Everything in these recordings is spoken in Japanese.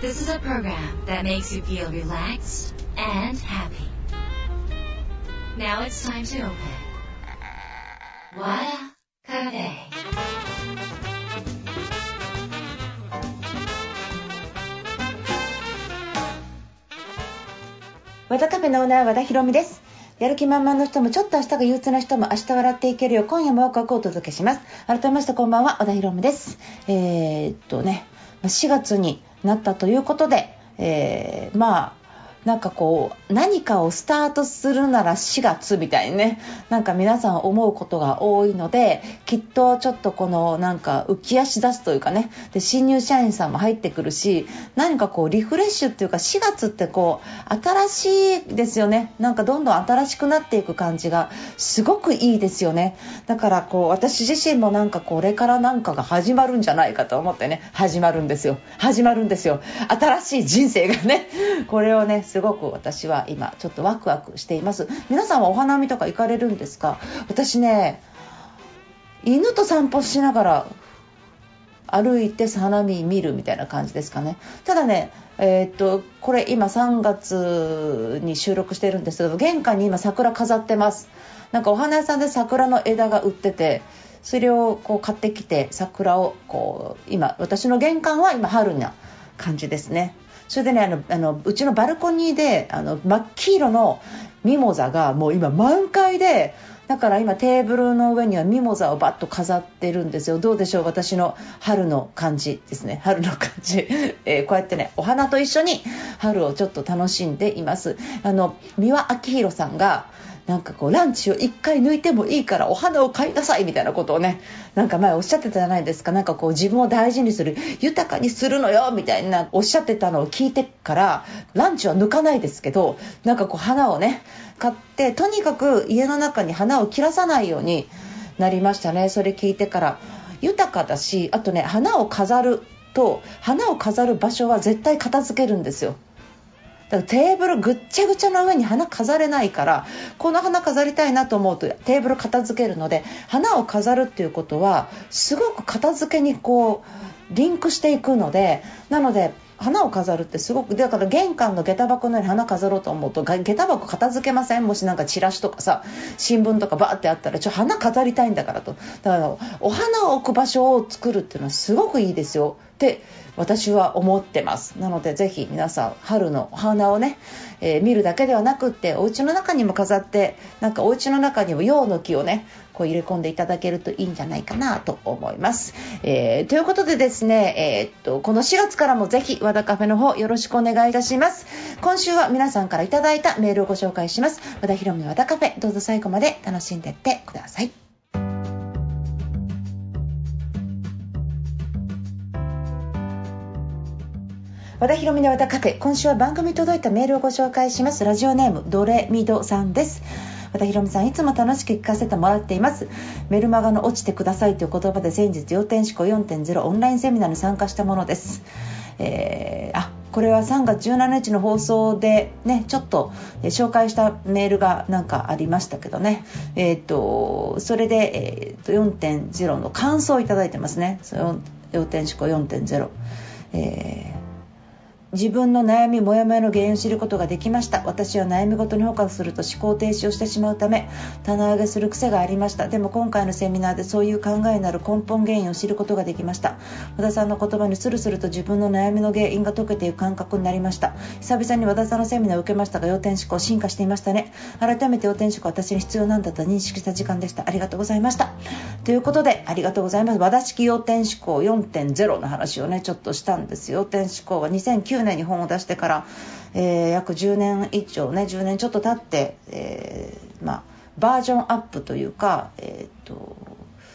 This is a program that makes you feel relaxed and happy. Now it's time to open. Wada Cafe. 和田カフェのオーナー和田博美ですやる気満々の人もちょっと明日が憂鬱な人も明日笑っていけるよう今夜もワクワクをお届けします改めましてこんばんは和田博美ですえー、っとね4月になったということで、えー、まあなんかこう何かをスタートするなら4月みたいにねなんか皆さん思うことが多いのできっとちょっとこのなんか浮き足出すというかねで新入社員さんも入ってくるし何かこうリフレッシュっていうか4月ってこう新しいですよね。なんかどんどん新しくなっていく感じがすごくいいですよね。だからこう私自身もなんかこれからなんかが始まるんじゃないかと思ってね始まるんですよ。始まるんですよ。新しい人生がねこれをねすごく私は今ちょっとワクワクしています。皆さんはお花見とか行かれるんですか？私ね犬と散歩しながら歩いて花見見るみたいな感じですかね。ただねえー、っとこれ今3月に収録してるんですけど玄関に今桜飾ってます。なんかお花屋さんで桜の枝が売っててそれをこう買ってきて桜をこう今私の玄関は今春な感じですね。それでねあのあのうちのバルコニーであの真っ黄色のミモザがもう今満開でだから今テーブルの上にはミモザをバッと飾ってるんですよ。どうでしょう私の春の感じですね。春の感じ、えー、こうやってねお花と一緒に春をちょっと楽しんでいます。あの三輪明宏さんがなんかこうランチを1回抜いてもいいからお花を買いなさいみたいなことをねなんか前おっしゃってたじゃないですか。なんかこう自分を大事にする豊かにするのよみたいなおっしゃってたのを聞いてからランチは抜かないですけどなんかこう花をね買ってとにかく家の中に花を切らさないようになりましたね。それ聞いてから。豊かだしあとね花を飾ると花を飾る場所は絶対片付けるんですよ。だからテーブルぐっちゃぐちゃの上に花飾れないからこの花飾りたいなと思うとテーブル片付けるので花を飾るっていうことはすごく片付けにこうリンクしていくのでなので花を飾るってすごくだから玄関の下駄箱のように花飾ろうと思うと下駄箱片付けません？もしなんかチラシとかさ新聞とかバーってあったらちょ花飾りたいんだからと。だからお花を置く場所を作るっていうのはすごくいいですよ。って私は思ってます。なのでぜひ皆さん春のお花をね、えー、見るだけではなくってお家の中にも飾ってなんかお家の中にも陽の木をねこう入れ込んでいただけるといいんじゃないかなと思います、えー、ということでですね、えー、っとこの4月からもぜひ和田カフェの方よろしくお願いいたします。今週は皆さんからいただいたメールをご紹介します。和田博美和田カフェどうぞ最後まで楽しんでいってください。和田博美の和田カフェ今週は番組届いたメールをご紹介します。ラジオネームドレミドさんです。和田博美さんいつも楽しく聞かせてもらっています。メルマガの落ちてくださいという言葉で先日要点思考4.0オンラインセミナーに参加したものです、えー、あこれは3月17日の放送でねちょっと紹介したメールがなんかありましたけどね。えっ、ー、とそれで、えー、と4.0の感想をいただいてますね。要点思考4.0えー自分の悩みモヤモヤの原因を知ることができました。私は悩みごとにフォーカスすると思考停止をしてしまうため棚上げする癖がありました。でも今回のセミナーでそういう考えになる根本原因を知ることができました。和田さんの言葉にスルスルと自分の悩みの原因が解けていく感覚になりました。久々に和田さんのセミナーを受けましたが要点思考進化していましたね。改めて要点思考私に必要なんだと認識した時間でした。ありがとうございました。ということでありがとうございます。和田式要点思考4.0の話をねちょっとしたんです要点思考は200 2009年に本を出してから、えー、約10年以上ね10年ちょっと経って、えー、まあ、バージョンアップというか、えーと、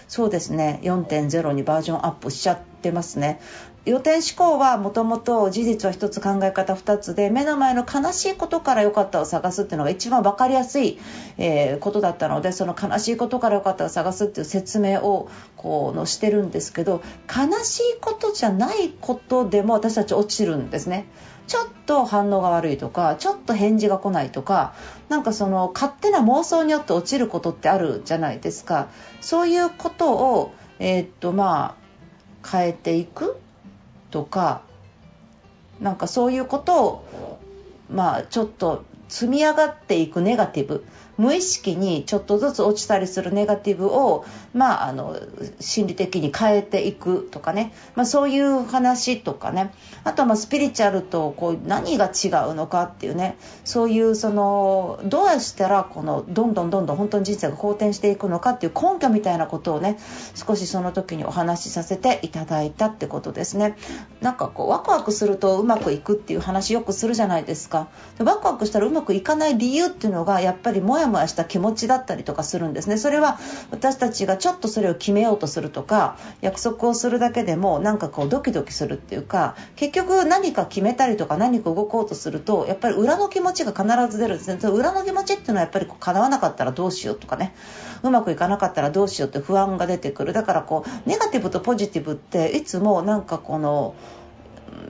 そうですね4.0にバージョンアップしちゃってますね予定思考はもともと事実は1つ考え方2つで目の前の悲しいことから良かったを探すっていうのが一番分かりやすい、えー、ことだったのでその悲しいことから良かったを探すっていう説明をこうのしてるんですけど悲しいことじゃないことでも私たち落ちるんですね。ちょっと反応が悪いとかちょっと返事が来ないとかなんかその勝手な妄想によって落ちることってあるじゃないですか。そういうことを、えー、っとまあ変えていくとかなんかそういうことをまあちょっと積み上がっていくネガティブ。無意識にちょっとずつ落ちたりするネガティブを、まあ、あの心理的に変えていくとかね、まあ、そういう話とかね。あとはまあスピリチュアルとこう何が違うのかっていうね。そういうそのどうしたらこのどんどんどんどん本当に人生が好転していくのかっていう根拠みたいなことをね少しその時にお話しさせていただいたってことですね。なんかこうワクワクするとうまくいくっていう話よくするじゃないですか。でワクワクしたらうまくいかない理由っていうのがやっぱりもややもやした気持ちだったりとかするんですね。それは私たちがちょっとそれを決めようとするとか約束をするだけでもなんかこうドキドキするっていうか結局何か決めたりとか何か動こうとするとやっぱり裏の気持ちが必ず出るんですね。その裏の気持ちっていうのはやっぱりこう叶わなかったらどうしようとかね。うまくいかなかったらどうしようって不安が出てくる。だからこうネガティブとポジティブっていつもなんかこの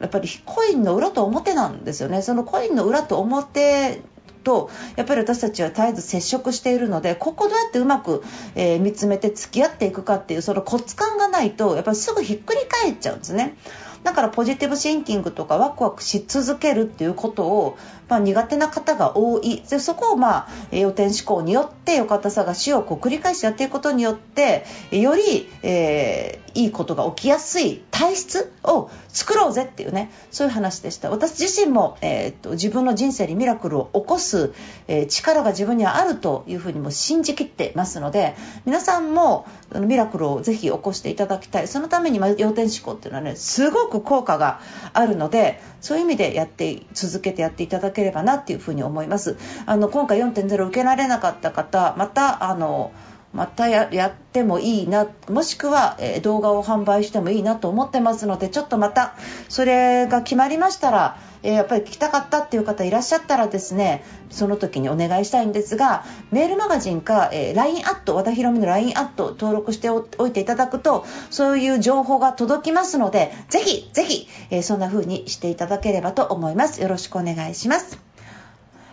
やっぱりコインの裏と表なんですよね。そのコインの裏と表とやっぱり私たちは絶えず接触しているのでここどうやってうまく、えー、見つめて付き合っていくかっていうそのコツ感がないとやっぱりすぐひっくり返っちゃうんですね。だからポジティブシンキングとかワクワクし続けるっていうことを、まあ、苦手な方が多いでそこを、まあ、予定思考によってよかった探しをこう繰り返しやっていくことによってより、えー、いいことが起きやすい体質を作ろうぜっていうねそういう話でした。私自身も、えー、っと自分の人生にミラクルを起こす、えー、力が自分にはあるというふうにも信じきってますので皆さんもミラクルをぜひ起こしていただきたい。そのために、まあ、要点思考っていうのはねすごくく効果があるのでそういう意味でやって続けてやっていただければなっていうふうに思います。あの今回4.0受けられなかった方またあのまたやってもいいなもしくは、え、動画を販売してもいいなと思ってますのでちょっとまたそれが決まりましたらえ、やっぱり聞きたかったっていう方いらっしゃったらですねその時にお願いしたいんですがメールマガジンか、え、LINE アット和田博美の LINE アット登録しておいていただくとそういう情報が届きますのでぜひぜひ、え、そんな風にしていただければと思います。よろしくお願いします。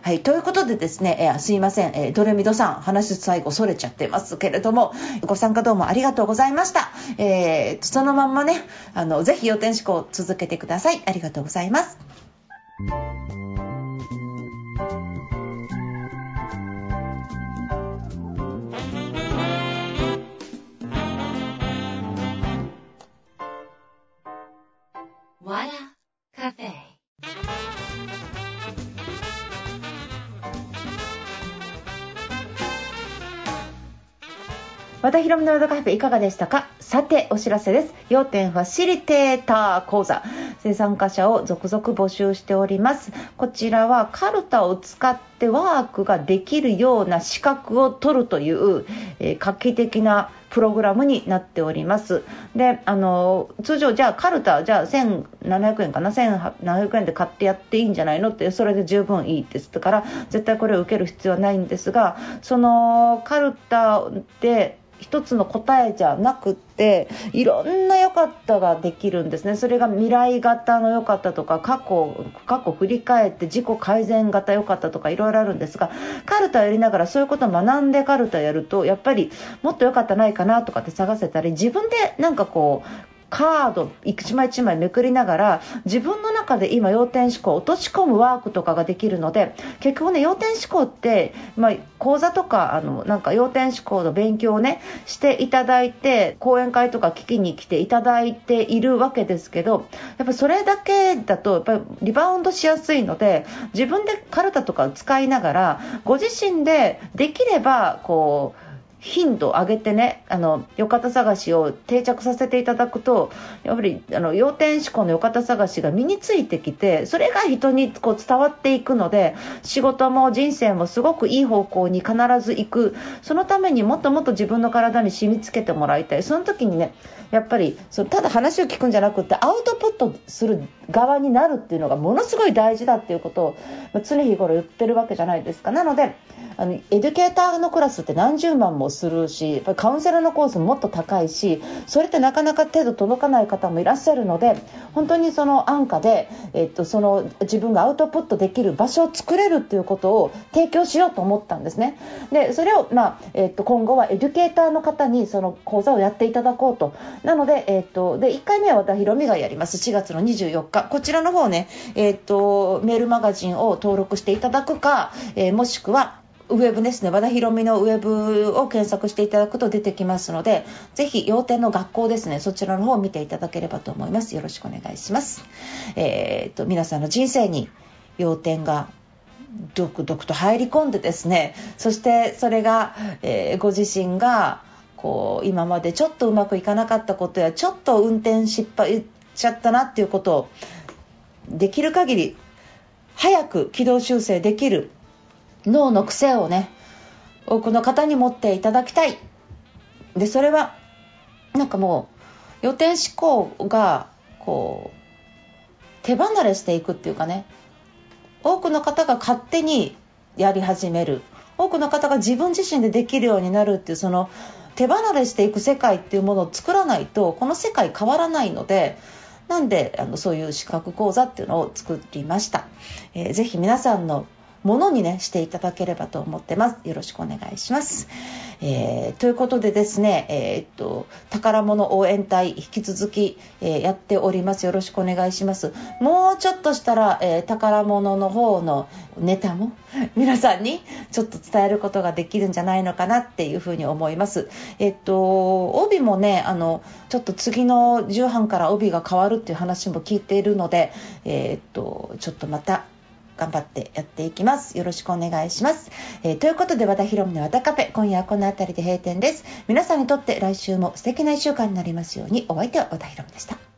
はい、ということでですね、えー、すいません、えー、ドレミドさん、話最後それちゃってますけれども、ご参加どうもありがとうございました。えー、そのまんまね、あの、ぜひ予定思考続けてください。ありがとうございます。和田博美のヨガカフェいかがでしたか？さてお知らせです。要点ファシリテーター講座。生産者を続々募集しております。こちらはカルタを使ってワークができるような資格を取るという、えー、画期的なプログラムになっております。で、あの、通常、じゃあカルタ、じゃあ1700円かな、1700円で買ってやっていいんじゃないの？って、それで十分いいです。から、絶対これを受ける必要はないんですが、そのカルタで、一つの答えじゃなくっていろんな良かったができるんですね。それが未来型の良かったとか過去過去振り返って自己改善型良かったとかいろいろあるんですがカルタやりながらそういうことを学んでカルタやるとやっぱりもっと良かったないかなとかって探せたり自分でなんかこうカード一枚一枚めくりながら自分の中で今要点思考を落とし込むワークとかができるので結局ね要点思考って、まあ、講座とかあのなんか要点思考の勉強をねしていただいて講演会とか聞きに来ていただいているわけですけどやっぱそれだけだとやっぱりリバウンドしやすいので自分でカルタとかを使いながらご自身でできればこう頻度を上げてねあのよかた探しを定着させていただくとやっぱりあの要点思考のよかた探しが身についてきてそれが人にこう伝わっていくので仕事も人生もすごくいい方向に必ず行く。そのためにもっともっと自分の体に染みつけてもらいたい。その時にねやっぱりそただ話を聞くんじゃなくてアウトプットする側になるっていうのがものすごい大事だっていうことを常日頃言ってるわけじゃないですか。なのであのエデュケーターのクラスって何十万もするしやっぱりカウンセラーのコースもっと高いしそれってなかなか手の届かない方もいらっしゃるので本当にその安価で、えっと、その自分がアウトプットできる場所を作れるっていうことを提供しようと思ったんですね。でそれを、まあえっと、今後はエデュケーターの方にその講座をやっていただこうと。なので、えっと、で1回目は和田博美がやります。4月の24日。こちらの方ね、えっと、メールマガジンを登録していただくか、えー、もしくはウェブですね、和田博美のウェブを検索していただくと出てきますので、ぜひ、要点の学校ですね、そちらの方を見ていただければと思います。よろしくお願いします。えー、っと、皆さんの人生に要点が独々と入り込んでですね、そしてそれが、えー、ご自身が、こう、今までちょっとうまくいかなかったことや、ちょっと運転失敗しちゃったなっていうことを、できる限り早く軌道修正できる脳の癖をね多くの方に持っていただきたい。でそれはなんかもう予定思考がこう手離れしていくっていうかね多くの方が勝手にやり始める。多くの方が自分自身でできるようになるっていうその手離れしていく世界っていうものを作らないとこの世界変わらないのでなんであのそういう資格講座っていうのを作りました、えー、ぜひ皆さんのものにね、していただければと思ってます。よろしくお願いします。えー、ということでですね、えー、っと、宝物応援隊、引き続き、えー、やっております。よろしくお願いします。もうちょっとしたら、え宝物の方のネタも 皆さんにちょっと伝えることができるんじゃないのかなっていうふうに思います。えっと、帯もね、あの、ちょっと次の重版から帯が変わるっていう話も聞いているので、えっと、ちょっとまた頑張ってやっていきます。よろしくお願いします。えー、ということで、和田博美の和田カフェ、今夜はこの辺りで閉店です。皆さんにとって来週も素敵な1週間になりますように、お相手は和田博美でした。